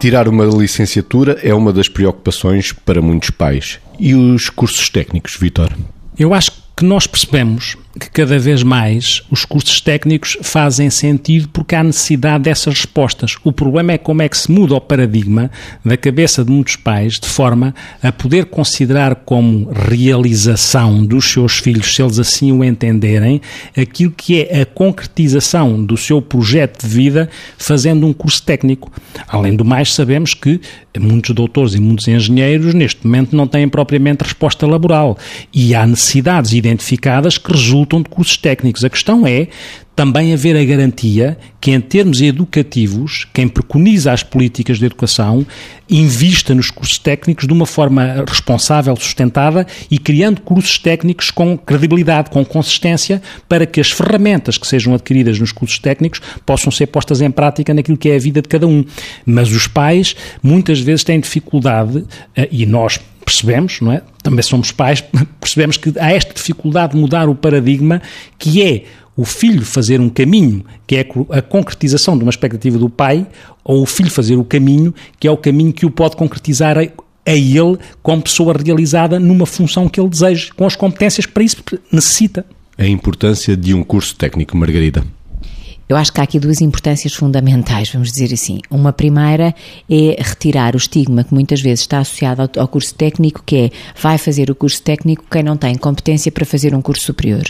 Tirar uma licenciatura é uma das preocupações para muitos pais. E os cursos técnicos, Vitor? Eu acho que nós percebemos que cada vez mais os cursos técnicos fazem sentido porque há necessidade dessas respostas. O problema é como é que se muda o paradigma da cabeça de muitos pais de forma a poder considerar como realização dos seus filhos, se eles assim o entenderem, aquilo que é a concretização do seu projeto de vida fazendo um curso técnico. Além do mais, sabemos que muitos doutores e muitos engenheiros neste momento não têm propriamente resposta laboral e há necessidades identificadas que resultam resultam de cursos técnicos. A questão é também haver a garantia que, em termos educativos, quem preconiza as políticas de educação invista nos cursos técnicos de uma forma responsável, sustentada e criando cursos técnicos com credibilidade, com consistência, para que as ferramentas que sejam adquiridas nos cursos técnicos possam ser postas em prática naquilo que é a vida de cada um. Mas os pais muitas vezes têm dificuldade, eh, e nós percebemos, não é? Também somos pais, percebemos que há esta dificuldade de mudar o paradigma que é o filho fazer um caminho, que é a concretização de uma expectativa do pai, ou o filho fazer o caminho, que é o caminho que o pode concretizar a, a ele como pessoa realizada numa função que ele deseja, com as competências que para isso necessita. A importância de um curso técnico, Margarida. Eu acho que há aqui duas importâncias fundamentais, vamos dizer assim. Uma primeira é retirar o estigma que muitas vezes está associado ao, curso técnico, que é vai fazer o curso técnico quem não tem competência para fazer um curso superior.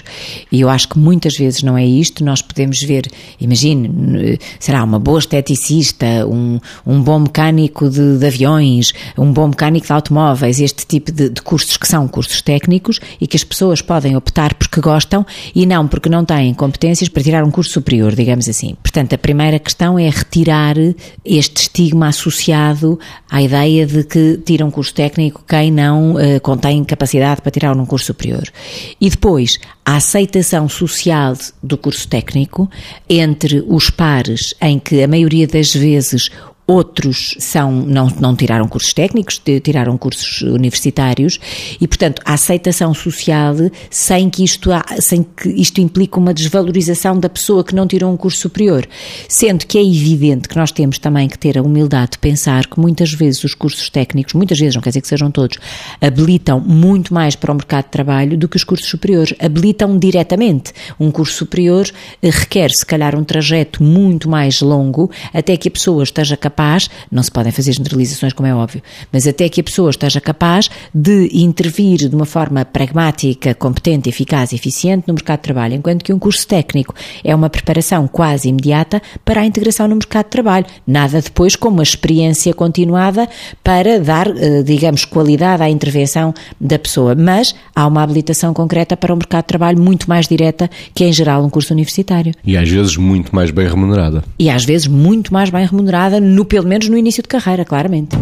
E eu acho que muitas vezes não é isto. Nós podemos ver, imagine, será uma boa esteticista, um, um bom mecânico de, de aviões, um bom mecânico de automóveis, este tipo de, de cursos que são cursos técnicos e que as pessoas podem optar porque gostam e não porque não têm competências para tirar um curso superior, digamos digamos assim. Portanto, a primeira questão é retirar este estigma associado à ideia de que tira um curso técnico quem não uh, contém capacidade para tirar um curso superior. E depois, a aceitação social do curso técnico entre os pares, em que a maioria das vezes outros são, não, não tiraram cursos técnicos, tiraram cursos universitários e, portanto, a aceitação social sem que isto, sem que isto implique uma desvalorização da pessoa que não tirou um curso superior. Sendo que é evidente que nós temos também que ter a humildade de pensar que muitas vezes os cursos técnicos, muitas vezes, não quer dizer que sejam todos, habilitam muito mais para o mercado de trabalho do que os cursos superiores. Habilitam diretamente. Um curso superior eh, requer, se calhar, um trajeto muito mais longo até que a pessoa esteja capaz capaz, não se podem fazer generalizações, como é óbvio, mas até que a pessoa esteja capaz de intervir de uma forma pragmática, competente, eficaz e eficiente no mercado de trabalho, enquanto que um curso técnico é uma preparação quase imediata para a integração no mercado de trabalho. Nada depois como uma experiência continuada para dar, eh, digamos, qualidade à intervenção da pessoa. Mas há uma habilitação concreta para o mercado de trabalho muito mais direta que, em geral, um curso universitário. E às vezes muito mais bem remunerada. E às vezes muito mais bem remunerada no pelo menos no início de carreira, claramente.